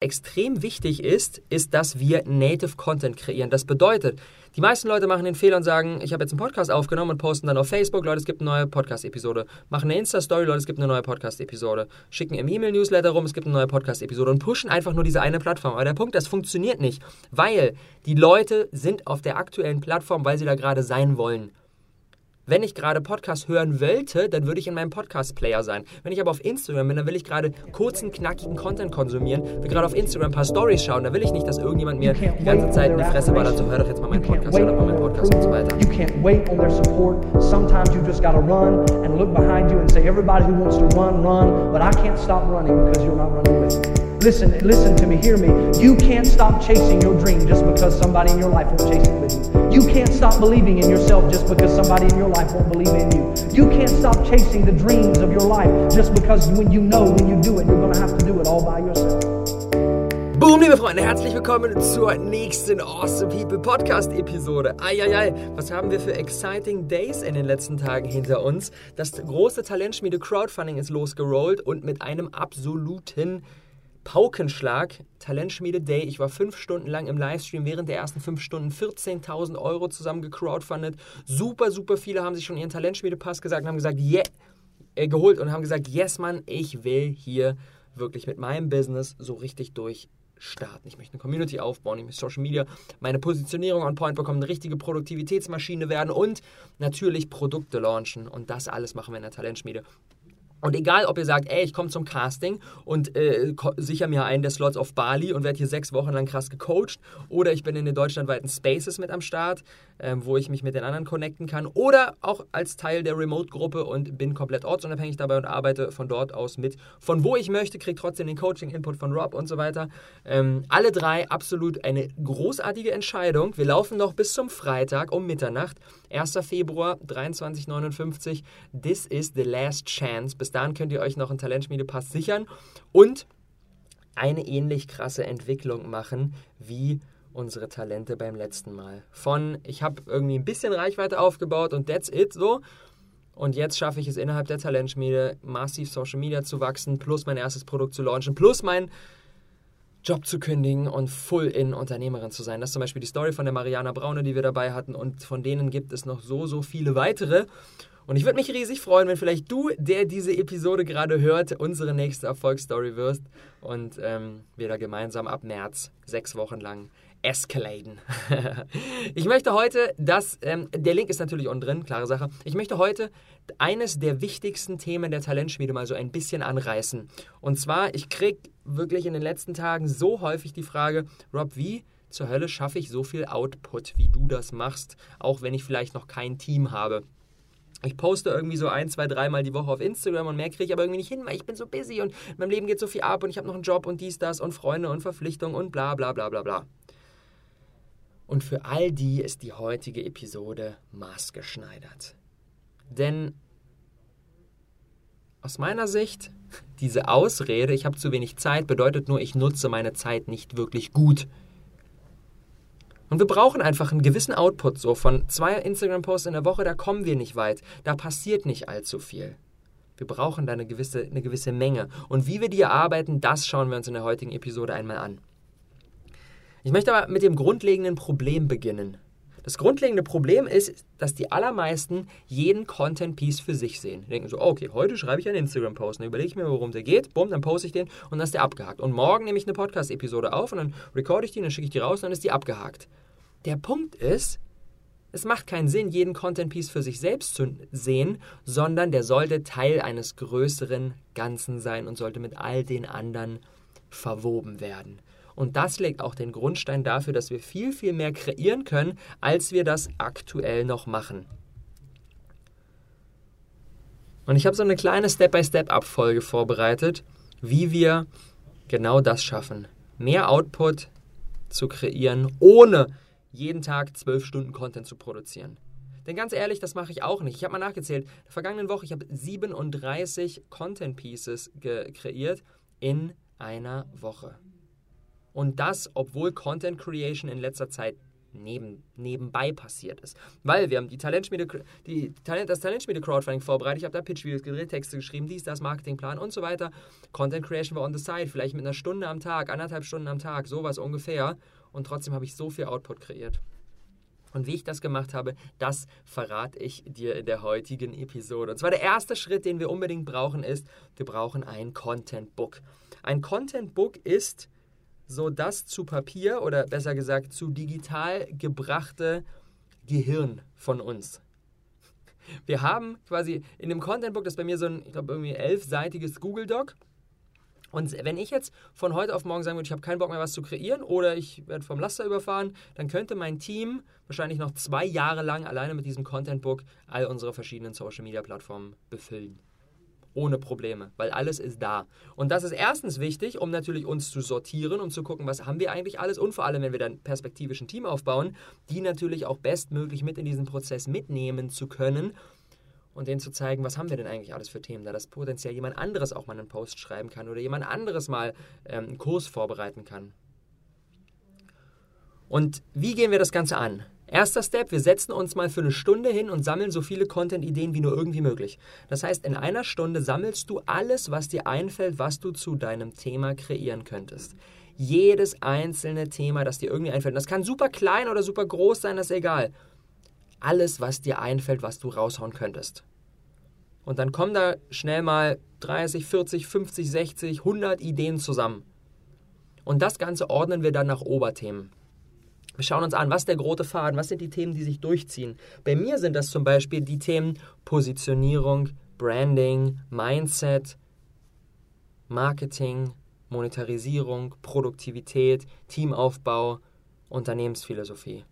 extrem wichtig ist, ist, dass wir Native Content kreieren. Das bedeutet, die meisten Leute machen den Fehler und sagen, ich habe jetzt einen Podcast aufgenommen und posten dann auf Facebook, Leute, es gibt eine neue Podcast-Episode. Machen eine Insta-Story, Leute, es gibt eine neue Podcast-Episode. Schicken im E-Mail-Newsletter rum, es gibt eine neue Podcast-Episode und pushen einfach nur diese eine Plattform. Aber der Punkt, das funktioniert nicht, weil die Leute sind auf der aktuellen Plattform, weil sie da gerade sein wollen. Wenn ich gerade Podcast hören wollte, dann würde ich in meinem Podcast-Player sein. Wenn ich aber auf Instagram bin, dann will ich gerade kurzen, knackigen Content konsumieren, will gerade auf Instagram ein paar Stories schauen, dann will ich nicht, dass irgendjemand mir die ganze Zeit in die Fresse ballert, so hör doch jetzt mal meinen Podcast, hör doch mal meinen Podcast und so weiter. You can't wait on their support. Sometimes you just gotta run and look behind you and say, everybody who wants to run, run, but I can't stop running because you're not running with me. Listen, listen to me, hear me. You can't stop chasing your dream just because somebody in your life won't chase it with you. You can't stop believing in yourself just because somebody in your life won't believe in you. You can't stop chasing the dreams of your life just because when you know when you do it, you're going to have to do it all by yourself. Boom, liebe Freunde, herzlich willkommen zur nächsten Awesome People Podcast Episode. Eieiei, was haben wir für exciting Days in den letzten Tagen hinter uns? Das große Talentschmiede Crowdfunding ist losgerollt und mit einem absoluten Paukenschlag, Talentschmiede Day. Ich war fünf Stunden lang im Livestream, während der ersten fünf Stunden 14.000 Euro zusammen gecrowdfundet. Super, super viele haben sich schon ihren Talentschmiede-Pass gesagt und haben gesagt, yeah, äh, geholt und haben gesagt, yes, Mann, ich will hier wirklich mit meinem Business so richtig durchstarten. Ich möchte eine Community aufbauen, ich möchte Social Media, meine Positionierung on point bekommen, eine richtige Produktivitätsmaschine werden und natürlich Produkte launchen. Und das alles machen wir in der Talentschmiede. Und egal, ob ihr sagt, ey, ich komme zum Casting und äh, sicher mir einen der Slots auf Bali und werde hier sechs Wochen lang krass gecoacht, oder ich bin in den deutschlandweiten Spaces mit am Start, ähm, wo ich mich mit den anderen connecten kann, oder auch als Teil der Remote-Gruppe und bin komplett ortsunabhängig dabei und arbeite von dort aus mit, von wo ich möchte, kriege trotzdem den Coaching-Input von Rob und so weiter. Ähm, alle drei absolut eine großartige Entscheidung. Wir laufen noch bis zum Freitag um Mitternacht, 1. Februar 2359. This is the last chance. Bis dahin könnt ihr euch noch einen Talentschmiedepass sichern und eine ähnlich krasse Entwicklung machen wie unsere Talente beim letzten Mal. Von ich habe irgendwie ein bisschen Reichweite aufgebaut und that's it so. Und jetzt schaffe ich es innerhalb der Talentschmiede massiv Social Media zu wachsen, plus mein erstes Produkt zu launchen, plus mein Job zu kündigen und Full-in-Unternehmerin zu sein. Das ist zum Beispiel die Story von der Mariana Braune, die wir dabei hatten. Und von denen gibt es noch so, so viele weitere. Und ich würde mich riesig freuen, wenn vielleicht du, der diese Episode gerade hört, unsere nächste Erfolgsstory wirst und ähm, wir da gemeinsam ab März sechs Wochen lang escalaten. ich möchte heute, das, ähm, der Link ist natürlich unten drin, klare Sache. Ich möchte heute eines der wichtigsten Themen der Talentschmiede mal so ein bisschen anreißen. Und zwar, ich kriege wirklich in den letzten Tagen so häufig die Frage, Rob, wie zur Hölle schaffe ich so viel Output, wie du das machst, auch wenn ich vielleicht noch kein Team habe. Ich poste irgendwie so ein, zwei, dreimal die Woche auf Instagram und mehr kriege ich aber irgendwie nicht hin, weil ich bin so busy und in meinem Leben geht so viel ab und ich habe noch einen Job und dies, das und Freunde und Verpflichtungen und bla bla bla bla bla. Und für all die ist die heutige Episode maßgeschneidert. Denn aus meiner Sicht, diese Ausrede, ich habe zu wenig Zeit, bedeutet nur, ich nutze meine Zeit nicht wirklich gut. Und wir brauchen einfach einen gewissen Output. So von zwei Instagram-Posts in der Woche, da kommen wir nicht weit. Da passiert nicht allzu viel. Wir brauchen da eine gewisse, eine gewisse Menge. Und wie wir die erarbeiten, das schauen wir uns in der heutigen Episode einmal an. Ich möchte aber mit dem grundlegenden Problem beginnen. Das grundlegende Problem ist, dass die allermeisten jeden Content-Piece für sich sehen. Die denken so, okay, heute schreibe ich einen Instagram-Post, dann überlege ich mir, worum der geht, bumm, dann poste ich den und dann ist der abgehakt. Und morgen nehme ich eine Podcast-Episode auf und dann recorde ich die, dann schicke ich die raus und dann ist die abgehakt. Der Punkt ist, es macht keinen Sinn, jeden Content-Piece für sich selbst zu sehen, sondern der sollte Teil eines größeren Ganzen sein und sollte mit all den anderen verwoben werden. Und das legt auch den Grundstein dafür, dass wir viel, viel mehr kreieren können, als wir das aktuell noch machen. Und ich habe so eine kleine Step-by-Step-Abfolge vorbereitet, wie wir genau das schaffen. Mehr Output zu kreieren, ohne jeden Tag zwölf Stunden Content zu produzieren. Denn ganz ehrlich, das mache ich auch nicht. Ich habe mal nachgezählt. In der vergangenen Woche, ich habe 37 Content Pieces kreiert in einer Woche. Und das, obwohl Content Creation in letzter Zeit neben, nebenbei passiert ist. Weil wir haben die Talentschmiede, die Talent, das Talentschmiede Crowdfunding vorbereitet, ich habe da Pitch-Videos gedreht, Texte geschrieben, dies, das, Marketingplan und so weiter. Content Creation war on the side, vielleicht mit einer Stunde am Tag, anderthalb Stunden am Tag, sowas ungefähr. Und trotzdem habe ich so viel Output kreiert. Und wie ich das gemacht habe, das verrate ich dir in der heutigen Episode. Und zwar der erste Schritt, den wir unbedingt brauchen, ist, wir brauchen ein Content Book. Ein Content Book ist so das zu Papier oder besser gesagt zu digital gebrachte Gehirn von uns. Wir haben quasi in dem Content Book, das ist bei mir so ein, ich glaube, irgendwie elfseitiges Google Doc. Und wenn ich jetzt von heute auf morgen sagen würde, ich habe keinen Bock mehr, was zu kreieren oder ich werde vom Laster überfahren, dann könnte mein Team wahrscheinlich noch zwei Jahre lang alleine mit diesem Content Book all unsere verschiedenen Social Media Plattformen befüllen. Ohne Probleme, weil alles ist da. Und das ist erstens wichtig, um natürlich uns zu sortieren und zu gucken, was haben wir eigentlich alles und vor allem, wenn wir dann perspektivisch ein Team aufbauen, die natürlich auch bestmöglich mit in diesen Prozess mitnehmen zu können und denen zu zeigen, was haben wir denn eigentlich alles für Themen, da das potenziell jemand anderes auch mal einen Post schreiben kann oder jemand anderes mal ähm, einen Kurs vorbereiten kann. Und wie gehen wir das Ganze an? Erster Step, wir setzen uns mal für eine Stunde hin und sammeln so viele Content-Ideen wie nur irgendwie möglich. Das heißt, in einer Stunde sammelst du alles, was dir einfällt, was du zu deinem Thema kreieren könntest. Jedes einzelne Thema, das dir irgendwie einfällt. Das kann super klein oder super groß sein, das ist egal alles, was dir einfällt, was du raushauen könntest. Und dann kommen da schnell mal 30, 40, 50, 60, 100 Ideen zusammen. Und das Ganze ordnen wir dann nach Oberthemen. Wir schauen uns an, was der große Faden, was sind die Themen, die sich durchziehen. Bei mir sind das zum Beispiel die Themen Positionierung, Branding, Mindset, Marketing, Monetarisierung, Produktivität, Teamaufbau, Unternehmensphilosophie.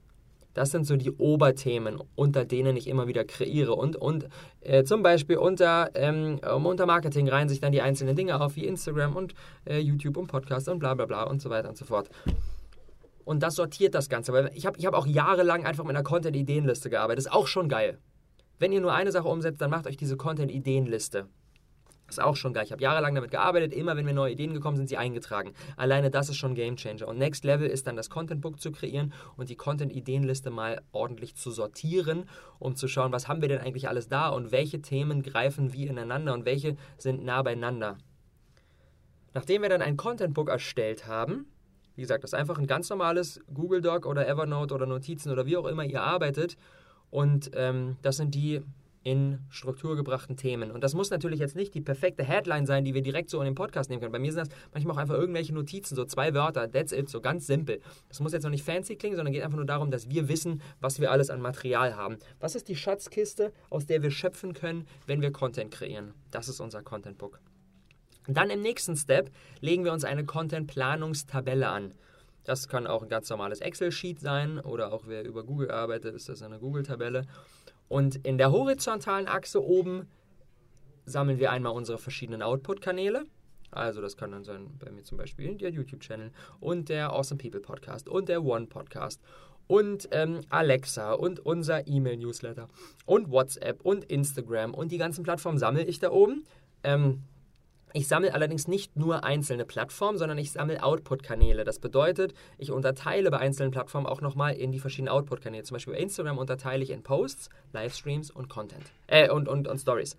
Das sind so die Oberthemen, unter denen ich immer wieder kreiere. Und, und äh, zum Beispiel unter, ähm, unter Marketing reihen sich dann die einzelnen Dinge auf, wie Instagram und äh, YouTube und Podcast und bla bla bla und so weiter und so fort. Und das sortiert das Ganze. Weil ich habe ich hab auch jahrelang einfach mit einer Content-Ideenliste gearbeitet. Ist auch schon geil. Wenn ihr nur eine Sache umsetzt, dann macht euch diese Content-Ideenliste. Ist auch schon geil. Ich habe jahrelang damit gearbeitet. Immer wenn mir neue Ideen gekommen sind, sie eingetragen. Alleine das ist schon Game Changer. Und Next Level ist dann das Content Book zu kreieren und die Content Ideenliste mal ordentlich zu sortieren, um zu schauen, was haben wir denn eigentlich alles da und welche Themen greifen wie ineinander und welche sind nah beieinander. Nachdem wir dann ein Content Book erstellt haben, wie gesagt, das ist einfach ein ganz normales Google Doc oder Evernote oder Notizen oder wie auch immer ihr arbeitet. Und ähm, das sind die in Struktur gebrachten Themen. Und das muss natürlich jetzt nicht die perfekte Headline sein, die wir direkt so in den Podcast nehmen können. Bei mir sind das manchmal auch einfach irgendwelche Notizen, so zwei Wörter, that's it, so ganz simpel. Das muss jetzt noch nicht fancy klingen, sondern geht einfach nur darum, dass wir wissen, was wir alles an Material haben. Was ist die Schatzkiste, aus der wir schöpfen können, wenn wir Content kreieren? Das ist unser Content Book. Dann im nächsten Step legen wir uns eine Content-Planungstabelle an. Das kann auch ein ganz normales Excel-Sheet sein oder auch wer über Google arbeitet, ist das eine Google-Tabelle. Und in der horizontalen Achse oben sammeln wir einmal unsere verschiedenen Output-Kanäle. Also das kann dann sein bei mir zum Beispiel der YouTube-Channel und der Awesome People Podcast und der One Podcast und ähm, Alexa und unser E-Mail-Newsletter und WhatsApp und Instagram und die ganzen Plattformen sammle ich da oben. Ähm, ich sammle allerdings nicht nur einzelne Plattformen, sondern ich sammle Output-Kanäle. Das bedeutet, ich unterteile bei einzelnen Plattformen auch nochmal in die verschiedenen Output-Kanäle. Zum Beispiel bei Instagram unterteile ich in Posts, Livestreams und Content. Äh, und, und, und Stories.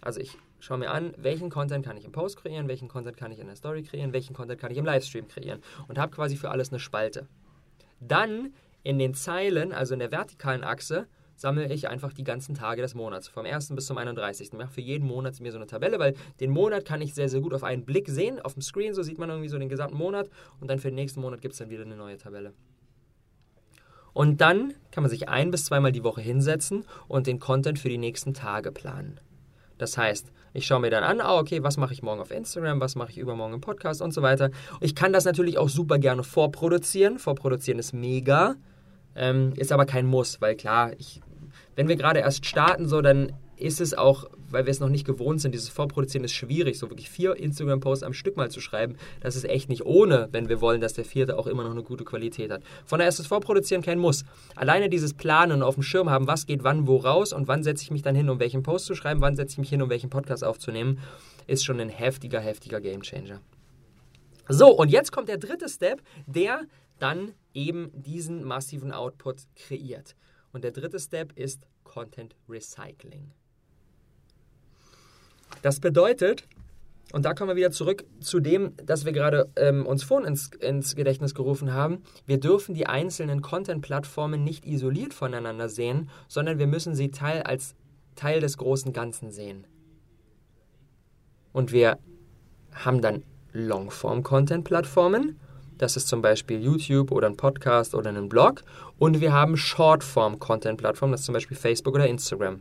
Also ich schaue mir an, welchen Content kann ich im Post kreieren, welchen Content kann ich in der Story kreieren, welchen Content kann ich im Livestream kreieren. Und habe quasi für alles eine Spalte. Dann in den Zeilen, also in der vertikalen Achse, sammle ich einfach die ganzen Tage des Monats, vom 1. bis zum 31. Ich mache für jeden Monat mir so eine Tabelle, weil den Monat kann ich sehr, sehr gut auf einen Blick sehen. Auf dem Screen, so sieht man irgendwie so den gesamten Monat und dann für den nächsten Monat gibt es dann wieder eine neue Tabelle. Und dann kann man sich ein bis zweimal die Woche hinsetzen und den Content für die nächsten Tage planen. Das heißt, ich schaue mir dann an, ah, okay, was mache ich morgen auf Instagram, was mache ich übermorgen im Podcast und so weiter. Ich kann das natürlich auch super gerne vorproduzieren. Vorproduzieren ist mega, ähm, ist aber kein Muss, weil klar, ich wenn wir gerade erst starten, so, dann ist es auch, weil wir es noch nicht gewohnt sind, dieses Vorproduzieren ist schwierig, so wirklich vier Instagram-Posts am Stück mal zu schreiben. Das ist echt nicht ohne, wenn wir wollen, dass der vierte auch immer noch eine gute Qualität hat. Von daher ist das Vorproduzieren kein Muss. Alleine dieses Planen und auf dem Schirm haben, was geht wann wo raus und wann setze ich mich dann hin, um welchen Post zu schreiben, wann setze ich mich hin, um welchen Podcast aufzunehmen, ist schon ein heftiger, heftiger Gamechanger. So, und jetzt kommt der dritte Step, der dann eben diesen massiven Output kreiert. Und der dritte Step ist Content Recycling. Das bedeutet, und da kommen wir wieder zurück zu dem, das wir gerade ähm, uns vorhin ins, ins Gedächtnis gerufen haben. Wir dürfen die einzelnen Content-Plattformen nicht isoliert voneinander sehen, sondern wir müssen sie Teil als Teil des großen Ganzen sehen. Und wir haben dann Longform-Content-Plattformen. Das ist zum Beispiel YouTube oder ein Podcast oder ein Blog. Und wir haben Shortform-Content-Plattformen, das ist zum Beispiel Facebook oder Instagram.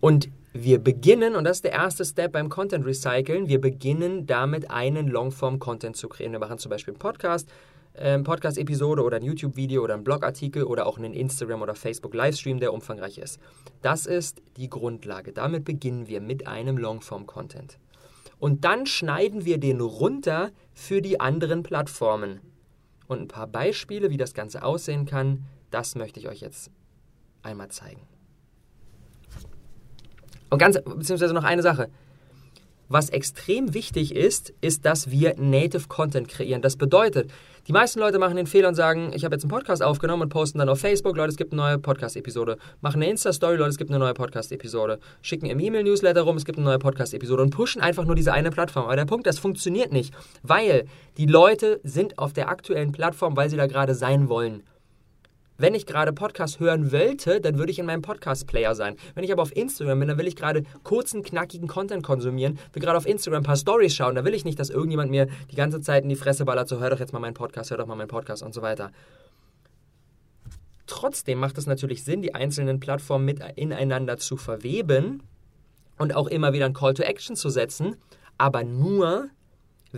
Und wir beginnen, und das ist der erste Step beim Content Recyceln, wir beginnen damit einen Longform-Content zu kreieren. Wir machen zum Beispiel einen Podcast, äh, Podcast-Episode oder ein YouTube-Video oder ein Blogartikel oder auch einen Instagram- oder Facebook-Livestream, der umfangreich ist. Das ist die Grundlage. Damit beginnen wir mit einem Longform-Content. Und dann schneiden wir den runter für die anderen Plattformen. Und ein paar Beispiele, wie das Ganze aussehen kann, das möchte ich euch jetzt einmal zeigen. Und ganz, beziehungsweise noch eine Sache. Was extrem wichtig ist, ist, dass wir Native Content kreieren. Das bedeutet, die meisten Leute machen den Fehler und sagen, ich habe jetzt einen Podcast aufgenommen und posten dann auf Facebook, Leute, es gibt eine neue Podcast-Episode. Machen eine Insta-Story, Leute, es gibt eine neue Podcast-Episode. Schicken im E-Mail-Newsletter rum, es gibt eine neue Podcast-Episode und pushen einfach nur diese eine Plattform. Aber der Punkt, das funktioniert nicht, weil die Leute sind auf der aktuellen Plattform, weil sie da gerade sein wollen. Wenn ich gerade Podcast hören wollte, dann würde ich in meinem Podcast-Player sein. Wenn ich aber auf Instagram bin, dann will ich gerade kurzen, knackigen Content konsumieren, will gerade auf Instagram ein paar Stories schauen. Da will ich nicht, dass irgendjemand mir die ganze Zeit in die Fresse ballert, so hör doch jetzt mal meinen Podcast, hör doch mal meinen Podcast und so weiter. Trotzdem macht es natürlich Sinn, die einzelnen Plattformen mit ineinander zu verweben und auch immer wieder ein Call to Action zu setzen, aber nur,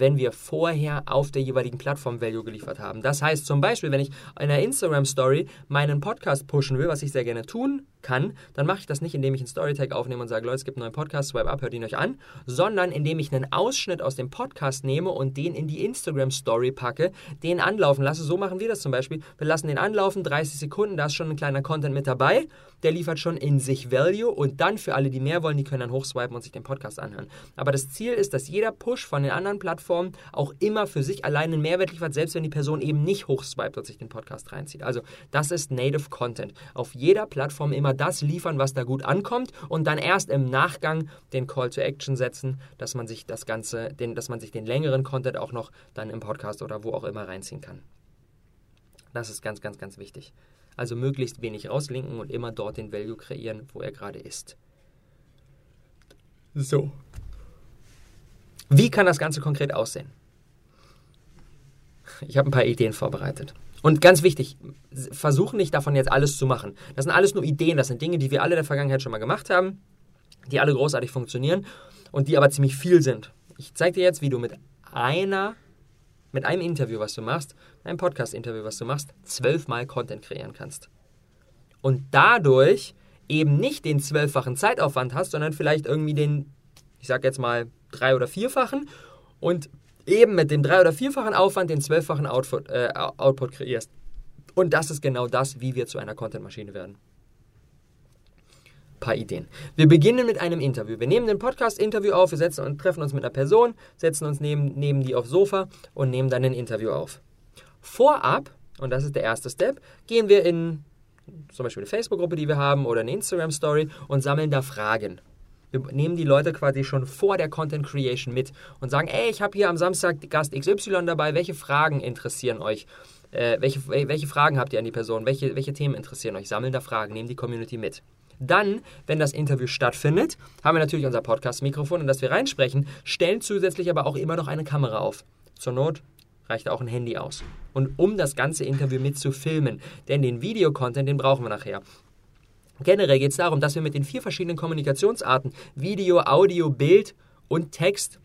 wenn wir vorher auf der jeweiligen Plattform Value geliefert haben. Das heißt zum Beispiel, wenn ich in einer Instagram Story meinen Podcast pushen will, was ich sehr gerne tun kann, dann mache ich das nicht, indem ich einen Storytag aufnehme und sage, Leute, es gibt einen neuen Podcast, swipe up, hört ihn euch an, sondern indem ich einen Ausschnitt aus dem Podcast nehme und den in die Instagram Story packe, den anlaufen lasse. So machen wir das zum Beispiel. Wir lassen den anlaufen, 30 Sekunden, da ist schon ein kleiner Content mit dabei, der liefert schon in sich Value und dann für alle, die mehr wollen, die können dann hochswipen und sich den Podcast anhören. Aber das Ziel ist, dass jeder Push von den anderen Plattformen auch immer für sich alleine einen Mehrwert liefert, selbst wenn die Person eben nicht hochswiped und sich den Podcast reinzieht. Also das ist Native Content. Auf jeder Plattform immer das liefern, was da gut ankommt und dann erst im Nachgang den Call to Action setzen, dass man sich das Ganze, den, dass man sich den längeren Content auch noch dann im Podcast oder wo auch immer reinziehen kann. Das ist ganz, ganz, ganz wichtig. Also möglichst wenig rauslinken und immer dort den Value kreieren, wo er gerade ist. So. Wie kann das Ganze konkret aussehen? Ich habe ein paar Ideen vorbereitet. Und ganz wichtig, versuchen nicht davon jetzt alles zu machen. Das sind alles nur Ideen, das sind Dinge, die wir alle in der Vergangenheit schon mal gemacht haben, die alle großartig funktionieren und die aber ziemlich viel sind. Ich zeige dir jetzt, wie du mit einer, mit einem Interview, was du machst, einem Podcast-Interview, was du machst, zwölfmal Content kreieren kannst. Und dadurch eben nicht den zwölffachen Zeitaufwand hast, sondern vielleicht irgendwie den, ich sag jetzt mal, drei- oder vierfachen und eben mit dem drei- oder vierfachen Aufwand den zwölffachen Output, äh, Output kreierst. Und das ist genau das, wie wir zu einer Content-Maschine werden. Paar Ideen. Wir beginnen mit einem Interview. Wir nehmen den Podcast-Interview auf, wir setzen und treffen uns mit einer Person, setzen uns neben, neben die aufs Sofa und nehmen dann ein Interview auf. Vorab, und das ist der erste Step, gehen wir in zum Beispiel eine Facebook-Gruppe, die wir haben, oder eine Instagram-Story und sammeln da Fragen. Wir nehmen die Leute quasi schon vor der Content Creation mit und sagen, ey, ich habe hier am Samstag Gast XY dabei, welche Fragen interessieren euch? Äh, welche, welche Fragen habt ihr an die Person? Welche, welche Themen interessieren euch? Sammeln da Fragen, nehmen die Community mit. Dann, wenn das Interview stattfindet, haben wir natürlich unser Podcast-Mikrofon, in das wir reinsprechen, stellen zusätzlich aber auch immer noch eine Kamera auf. Zur Not reicht auch ein Handy aus. Und um das ganze Interview mit zu filmen, denn den Videocontent, den brauchen wir nachher. Generell geht es darum, dass wir mit den vier verschiedenen Kommunikationsarten, Video, Audio, Bild und Text,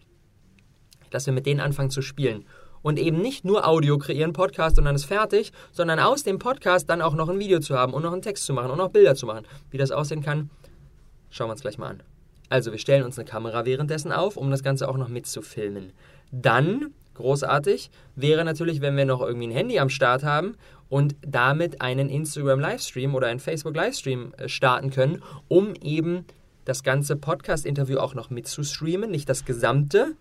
dass wir mit denen anfangen zu spielen. Und eben nicht nur Audio kreieren, Podcast und dann ist fertig, sondern aus dem Podcast dann auch noch ein Video zu haben und noch einen Text zu machen und noch Bilder zu machen. Wie das aussehen kann, schauen wir uns gleich mal an. Also wir stellen uns eine Kamera währenddessen auf, um das Ganze auch noch mitzufilmen. Dann, großartig, wäre natürlich, wenn wir noch irgendwie ein Handy am Start haben und damit einen Instagram Livestream oder einen Facebook Livestream äh, starten können, um eben das ganze Podcast-Interview auch noch mitzustreamen, nicht das gesamte,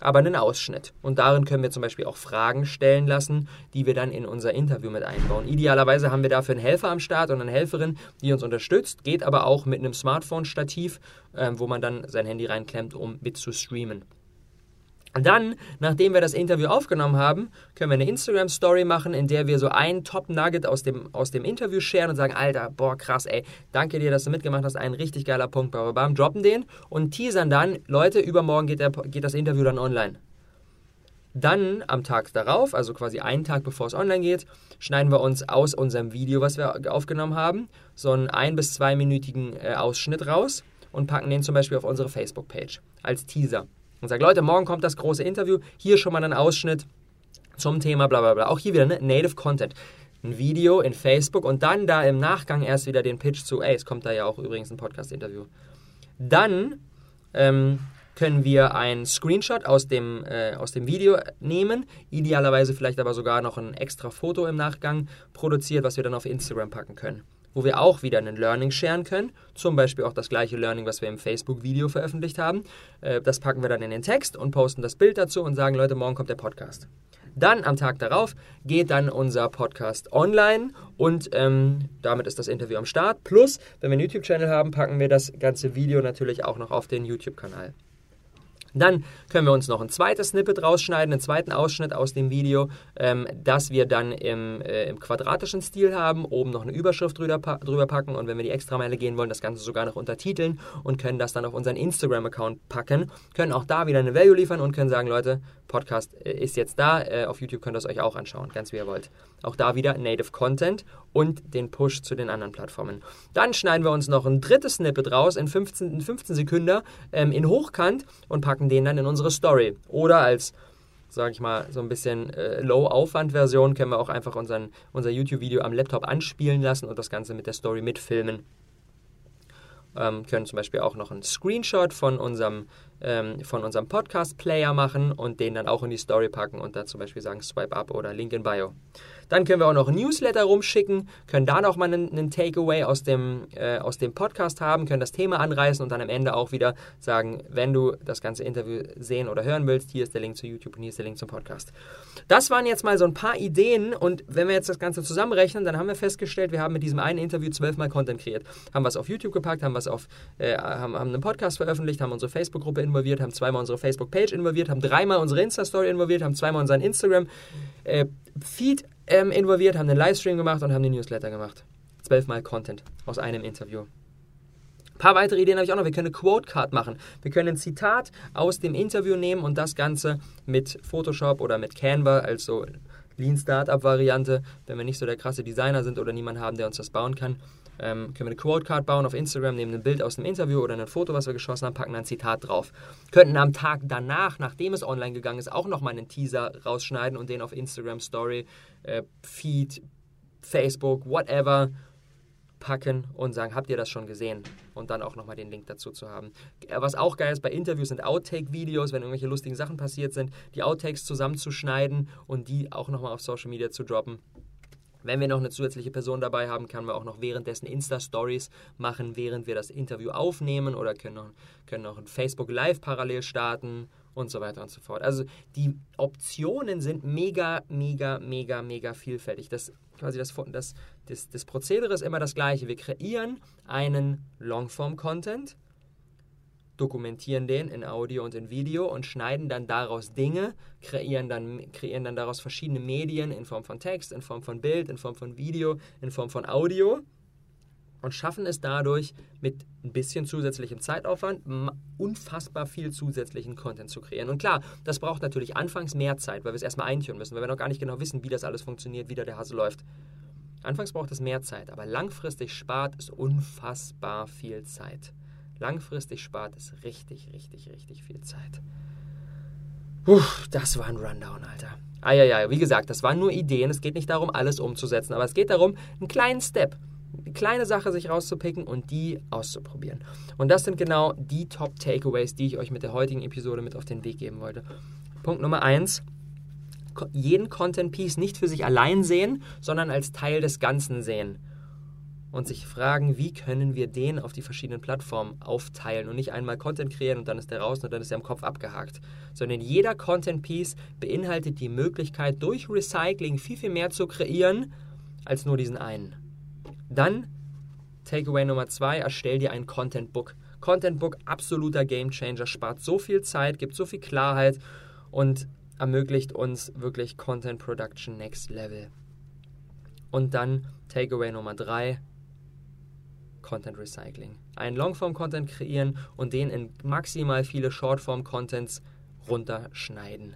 aber einen Ausschnitt. Und darin können wir zum Beispiel auch Fragen stellen lassen, die wir dann in unser Interview mit einbauen. Idealerweise haben wir dafür einen Helfer am Start und eine Helferin, die uns unterstützt, geht aber auch mit einem Smartphone-Stativ, äh, wo man dann sein Handy reinklemmt, um mit zu streamen. Dann, nachdem wir das Interview aufgenommen haben, können wir eine Instagram-Story machen, in der wir so ein Top-Nugget aus dem, aus dem Interview sharen und sagen, Alter, boah, krass, ey, danke dir, dass du mitgemacht hast, ein richtig geiler Punkt, bam, bam, droppen den und teasern dann, Leute, übermorgen geht, der, geht das Interview dann online. Dann am Tag darauf, also quasi einen Tag bevor es online geht, schneiden wir uns aus unserem Video, was wir aufgenommen haben, so einen ein- bis zweiminütigen äh, Ausschnitt raus und packen den zum Beispiel auf unsere Facebook-Page als Teaser und sage, Leute, morgen kommt das große Interview, hier schon mal ein Ausschnitt zum Thema bla bla bla. Auch hier wieder ne? Native Content. Ein Video in Facebook und dann da im Nachgang erst wieder den Pitch zu, ey, es kommt da ja auch übrigens ein Podcast-Interview. Dann ähm, können wir einen Screenshot aus dem, äh, aus dem Video nehmen, idealerweise vielleicht aber sogar noch ein extra Foto im Nachgang produziert, was wir dann auf Instagram packen können wo wir auch wieder ein Learning sharen können. Zum Beispiel auch das gleiche Learning, was wir im Facebook-Video veröffentlicht haben. Äh, das packen wir dann in den Text und posten das Bild dazu und sagen, Leute, morgen kommt der Podcast. Dann am Tag darauf geht dann unser Podcast online und ähm, damit ist das Interview am Start. Plus, wenn wir einen YouTube-Channel haben, packen wir das ganze Video natürlich auch noch auf den YouTube-Kanal. Dann können wir uns noch ein zweites Snippet rausschneiden, einen zweiten Ausschnitt aus dem Video, ähm, das wir dann im, äh, im, quadratischen Stil haben, oben noch eine Überschrift drüber, drüber packen und wenn wir die Extrameile gehen wollen, das Ganze sogar noch untertiteln und können das dann auf unseren Instagram-Account packen, können auch da wieder eine Value liefern und können sagen, Leute, Podcast äh, ist jetzt da, äh, auf YouTube könnt ihr es euch auch anschauen, ganz wie ihr wollt. Auch da wieder Native Content und den Push zu den anderen Plattformen. Dann schneiden wir uns noch ein drittes Snippet raus in 15, in 15 Sekunden ähm, in Hochkant und packen den dann in unsere Story. Oder als sage ich mal, so ein bisschen äh, Low-Aufwand-Version können wir auch einfach unseren, unser YouTube-Video am Laptop anspielen lassen und das Ganze mit der Story mitfilmen. Ähm, können zum Beispiel auch noch einen Screenshot von unserem, ähm, von unserem Podcast-Player machen und den dann auch in die Story packen und da zum Beispiel sagen Swipe Up oder Link in Bio. Dann können wir auch noch Newsletter rumschicken, können da noch mal einen, einen Takeaway aus dem, äh, aus dem Podcast haben, können das Thema anreißen und dann am Ende auch wieder sagen, wenn du das ganze Interview sehen oder hören willst, hier ist der Link zu YouTube und hier ist der Link zum Podcast. Das waren jetzt mal so ein paar Ideen und wenn wir jetzt das Ganze zusammenrechnen, dann haben wir festgestellt, wir haben mit diesem einen Interview zwölfmal Content kreiert. Haben was auf YouTube gepackt, haben was auf, äh, haben, haben einen Podcast veröffentlicht, haben unsere Facebook-Gruppe involviert, haben zweimal unsere Facebook-Page involviert, haben dreimal unsere Insta-Story involviert, haben zweimal unseren Instagram-Feed äh, ähm, involviert, haben einen Livestream gemacht und haben den Newsletter gemacht. Zwölfmal Content aus einem Interview. Ein paar weitere Ideen habe ich auch noch. Wir können eine Quote Card machen. Wir können ein Zitat aus dem Interview nehmen und das Ganze mit Photoshop oder mit Canva als so Lean Startup Variante, wenn wir nicht so der krasse Designer sind oder niemanden haben, der uns das bauen kann, ähm, können wir eine Quote Card bauen auf Instagram, nehmen ein Bild aus dem Interview oder ein Foto, was wir geschossen haben, packen ein Zitat drauf. Könnten am Tag danach, nachdem es online gegangen ist, auch nochmal einen Teaser rausschneiden und den auf Instagram Story, äh, Feed, Facebook, whatever packen und sagen, habt ihr das schon gesehen? Und dann auch nochmal den Link dazu zu haben. Äh, was auch geil ist bei Interviews sind Outtake-Videos, wenn irgendwelche lustigen Sachen passiert sind, die Outtakes zusammenzuschneiden und die auch nochmal auf Social Media zu droppen. Wenn wir noch eine zusätzliche Person dabei haben, können wir auch noch währenddessen Insta-Stories machen, während wir das Interview aufnehmen oder können noch, können noch ein Facebook Live parallel starten und so weiter und so fort. Also die Optionen sind mega, mega, mega, mega vielfältig. Das, quasi das, das, das, das Prozedere ist immer das gleiche. Wir kreieren einen Longform-Content, dokumentieren den in Audio und in Video und schneiden dann daraus Dinge, kreieren dann, kreieren dann daraus verschiedene Medien in Form von Text, in Form von Bild, in Form von Video, in Form von Audio und schaffen es dadurch mit ein bisschen zusätzlichem Zeitaufwand unfassbar viel zusätzlichen Content zu kreieren. Und klar, das braucht natürlich anfangs mehr Zeit, weil wir es erstmal einführen müssen, weil wir noch gar nicht genau wissen, wie das alles funktioniert, wie da der Hase läuft. Anfangs braucht es mehr Zeit, aber langfristig spart es unfassbar viel Zeit. Langfristig spart es richtig, richtig, richtig viel Zeit. Puh, das war ein Rundown, Alter. Ah ja, ja, wie gesagt, das waren nur Ideen. Es geht nicht darum, alles umzusetzen, aber es geht darum, einen kleinen Step, eine kleine Sache sich rauszupicken und die auszuprobieren. Und das sind genau die Top Takeaways, die ich euch mit der heutigen Episode mit auf den Weg geben wollte. Punkt Nummer eins: jeden Content Piece nicht für sich allein sehen, sondern als Teil des Ganzen sehen und sich fragen, wie können wir den auf die verschiedenen Plattformen aufteilen und nicht einmal Content kreieren und dann ist der raus und dann ist er im Kopf abgehakt, sondern jeder Content Piece beinhaltet die Möglichkeit, durch Recycling viel, viel mehr zu kreieren als nur diesen einen. Dann Takeaway Nummer zwei, erstell dir ein Content Book. Content Book, absoluter Game Changer, spart so viel Zeit, gibt so viel Klarheit und ermöglicht uns wirklich Content Production Next Level. Und dann Takeaway Nummer drei, Content Recycling. Einen Longform-Content kreieren und den in maximal viele Shortform-Contents runterschneiden.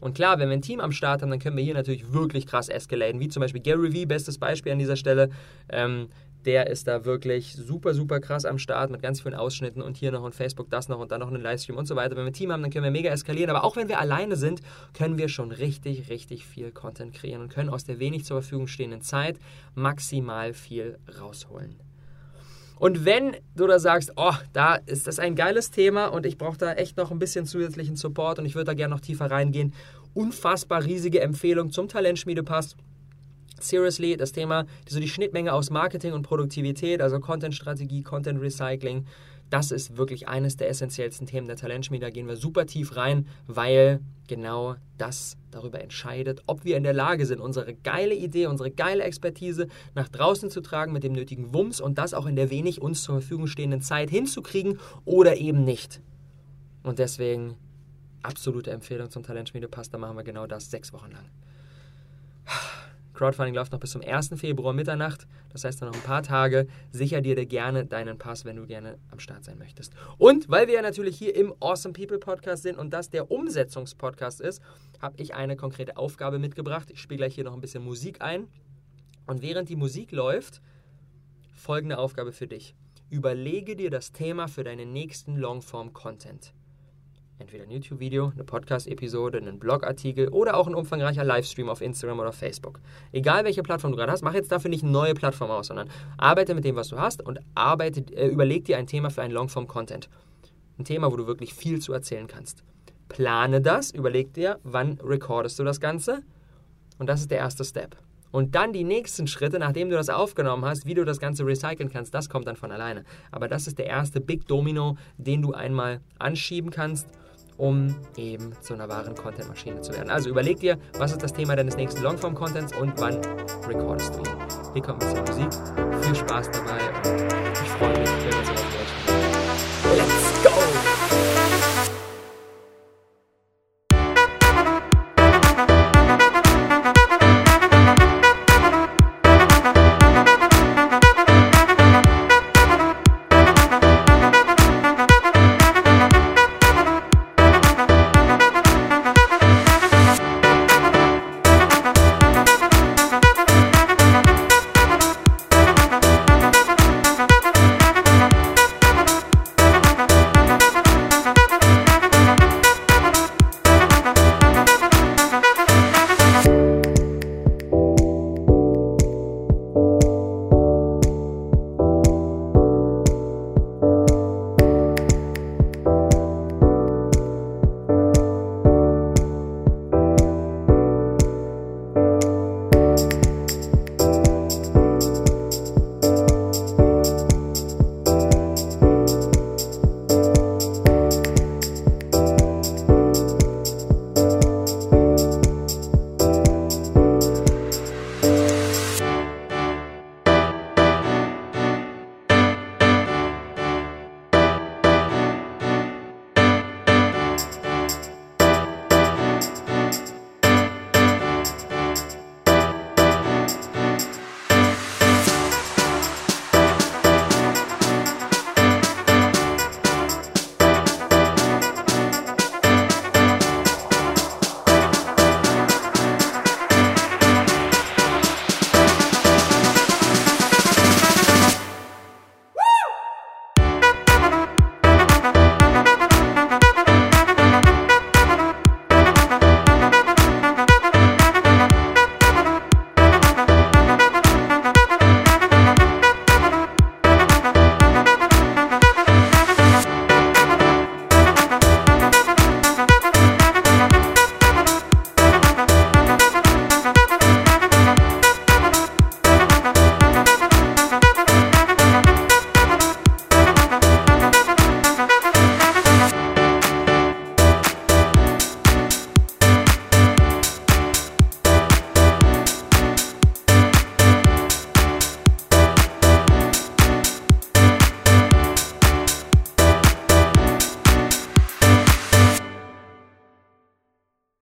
Und klar, wenn wir ein Team am Start haben, dann können wir hier natürlich wirklich krass eskalieren, wie zum Beispiel Gary Vee, bestes Beispiel an dieser Stelle. Ähm, der ist da wirklich super, super krass am Start mit ganz vielen Ausschnitten und hier noch ein Facebook, das noch und dann noch einen Livestream und so weiter. Wenn wir ein Team haben, dann können wir mega eskalieren. Aber auch wenn wir alleine sind, können wir schon richtig, richtig viel Content kreieren und können aus der wenig zur Verfügung stehenden Zeit maximal viel rausholen. Und wenn du da sagst, oh, da ist das ein geiles Thema und ich brauche da echt noch ein bisschen zusätzlichen Support und ich würde da gerne noch tiefer reingehen, unfassbar riesige Empfehlung zum Talentschmiedepass. Seriously, das Thema, so die Schnittmenge aus Marketing und Produktivität, also Content-Strategie, Content-Recycling, das ist wirklich eines der essentiellsten Themen der Talentschmiede. Da gehen wir super tief rein, weil genau das darüber entscheidet, ob wir in der Lage sind, unsere geile Idee, unsere geile Expertise nach draußen zu tragen mit dem nötigen Wumms und das auch in der wenig uns zur Verfügung stehenden Zeit hinzukriegen oder eben nicht. Und deswegen absolute Empfehlung zum Talentschmiedepass. Da machen wir genau das sechs Wochen lang. Crowdfunding läuft noch bis zum 1. Februar Mitternacht. Das heißt noch ein paar Tage. Sicher dir gerne deinen Pass, wenn du gerne am Start sein möchtest. Und weil wir ja natürlich hier im Awesome People Podcast sind und das der Umsetzungspodcast ist, habe ich eine konkrete Aufgabe mitgebracht. Ich spiele gleich hier noch ein bisschen Musik ein. Und während die Musik läuft, folgende Aufgabe für dich. Überlege dir das Thema für deinen nächsten Longform-Content entweder ein YouTube-Video, eine Podcast-Episode, einen Blogartikel oder auch ein umfangreicher Livestream auf Instagram oder Facebook. Egal welche Plattform du gerade hast, mach jetzt dafür nicht eine neue Plattform aus, sondern arbeite mit dem, was du hast und arbeite, äh, überleg dir ein Thema für einen Longform-Content. Ein Thema, wo du wirklich viel zu erzählen kannst. Plane das, überleg dir, wann recordest du das Ganze und das ist der erste Step. Und dann die nächsten Schritte, nachdem du das aufgenommen hast, wie du das Ganze recyceln kannst, das kommt dann von alleine. Aber das ist der erste Big Domino, den du einmal anschieben kannst um eben zu einer wahren Content-Maschine zu werden. Also überleg dir, was ist das Thema deines nächsten Longform-Contents und wann recordest du ihn. Hier kommt ein bisschen Musik. Viel Spaß dabei und ich freue mich,